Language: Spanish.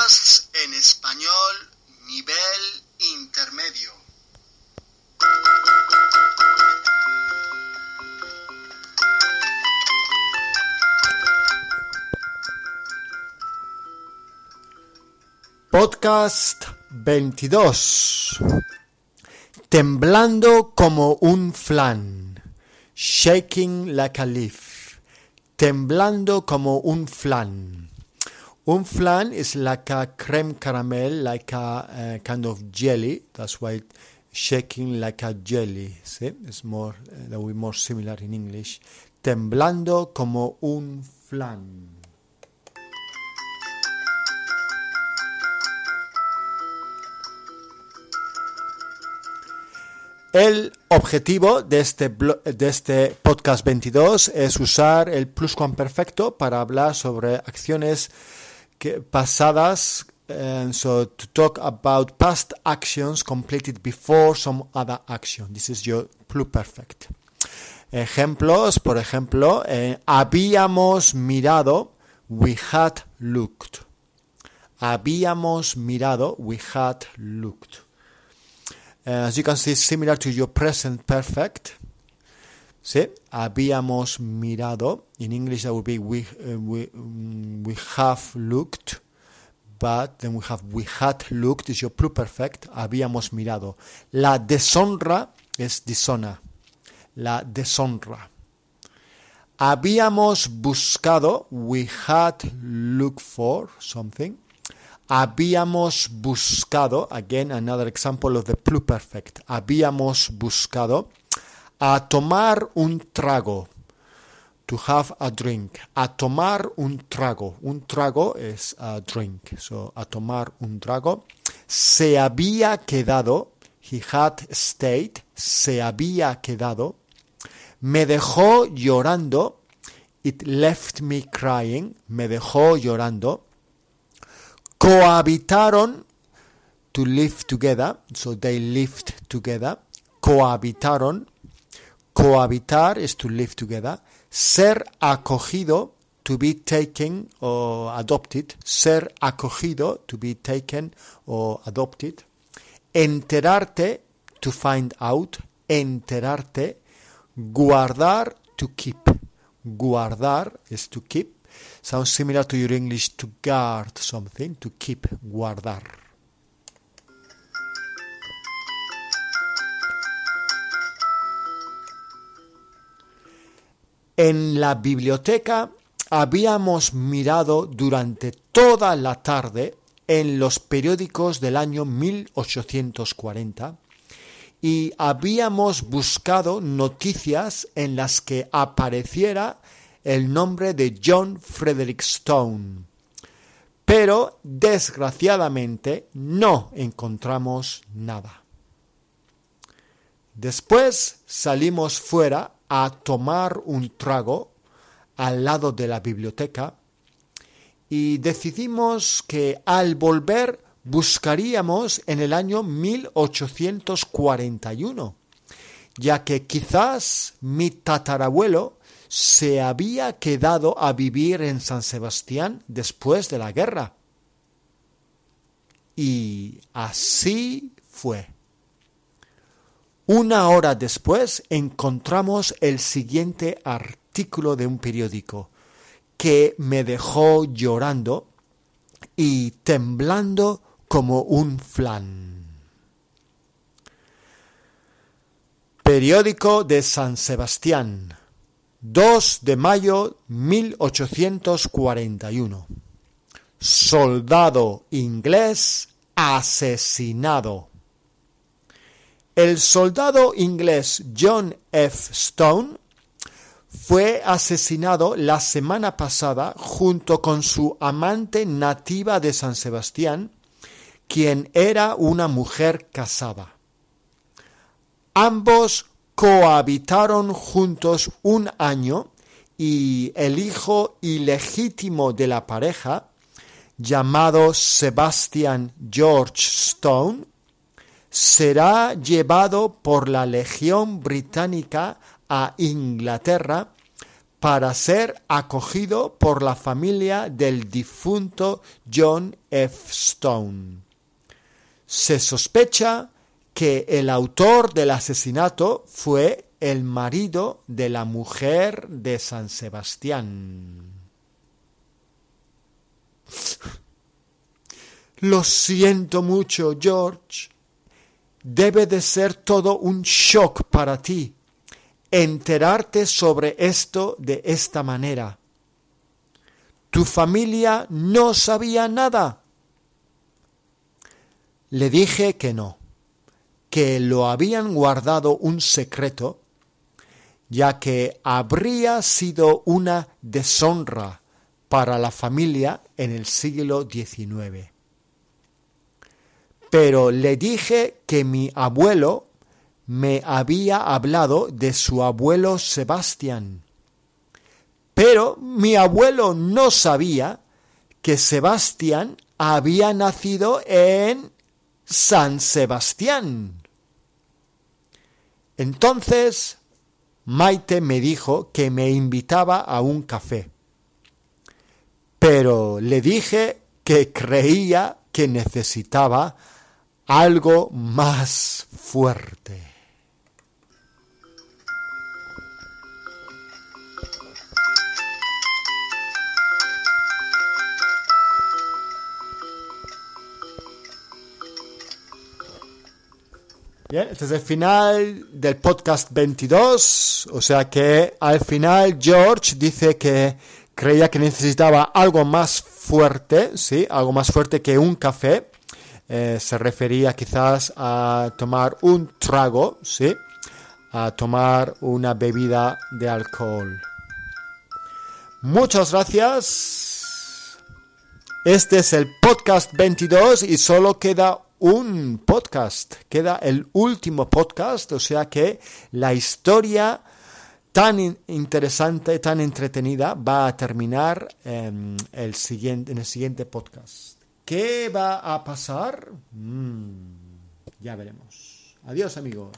podcasts en español nivel intermedio. Podcast 22. Temblando como un flan. Shaking like a leaf. Temblando como un flan. Un flan is like a creme caramel, like a uh, kind of jelly. That's why shaking like a jelly. See? It's more, uh, will be more similar in English. Temblando como un flan. El objetivo de este, de este podcast 22 es usar el pluscuamperfecto para hablar sobre acciones pasadas, uh, so to talk about past actions completed before some other action. This is your pluperfect. Ejemplos, por ejemplo, eh, habíamos mirado, we had looked. Habíamos mirado, we had looked. Uh, as you can see, similar to your present perfect. ¿Sí? Habíamos mirado. In English, that would be we, uh, we, um, we have looked. But then we have we had looked is your pluperfect. Habíamos mirado. La deshonra es dishonor. La deshonra. Habíamos buscado. We had looked for something habíamos buscado, again another example of the pluperfect, habíamos buscado a tomar un trago, to have a drink, a tomar un trago, un trago es a drink, so a tomar un trago, se había quedado, he had stayed, se había quedado, me dejó llorando, it left me crying, me dejó llorando, cohabitaron to live together, so they lived together, cohabitaron, cohabitar is to live together, ser acogido, to be taken or adopted, ser acogido, to be taken or adopted, enterarte, to find out, enterarte, guardar, to keep, guardar is to keep, Sounds similar to your English to guard something, to keep, guardar. En la biblioteca habíamos mirado durante toda la tarde en los periódicos del año 1840 y habíamos buscado noticias en las que apareciera el nombre de John Frederick Stone. Pero desgraciadamente no encontramos nada. Después salimos fuera a tomar un trago al lado de la biblioteca y decidimos que al volver buscaríamos en el año 1841, ya que quizás mi tatarabuelo se había quedado a vivir en San Sebastián después de la guerra. Y así fue. Una hora después encontramos el siguiente artículo de un periódico que me dejó llorando y temblando como un flan. Periódico de San Sebastián, 2 de mayo 1841. Soldado inglés asesinado. El soldado inglés John F. Stone fue asesinado la semana pasada junto con su amante nativa de San Sebastián, quien era una mujer casada. Ambos cohabitaron juntos un año y el hijo ilegítimo de la pareja, llamado Sebastian George Stone, será llevado por la Legión Británica a Inglaterra para ser acogido por la familia del difunto John F. Stone. Se sospecha que el autor del asesinato fue el marido de la mujer de San Sebastián. Lo siento mucho, George. Debe de ser todo un shock para ti enterarte sobre esto de esta manera. Tu familia no sabía nada. Le dije que no, que lo habían guardado un secreto, ya que habría sido una deshonra para la familia en el siglo XIX. Pero le dije que mi abuelo me había hablado de su abuelo Sebastián. Pero mi abuelo no sabía que Sebastián había nacido en San Sebastián. Entonces Maite me dijo que me invitaba a un café. Pero le dije que creía que necesitaba algo más fuerte. Bien, este es el final del podcast 22, o sea que al final George dice que creía que necesitaba algo más fuerte, ¿sí? Algo más fuerte que un café. Eh, se refería quizás a tomar un trago, ¿sí? A tomar una bebida de alcohol. Muchas gracias. Este es el podcast 22 y solo queda un podcast, queda el último podcast, o sea que la historia tan interesante, tan entretenida va a terminar en el siguiente, en el siguiente podcast. ¿Qué va a pasar? Mm, ya veremos. Adiós amigos.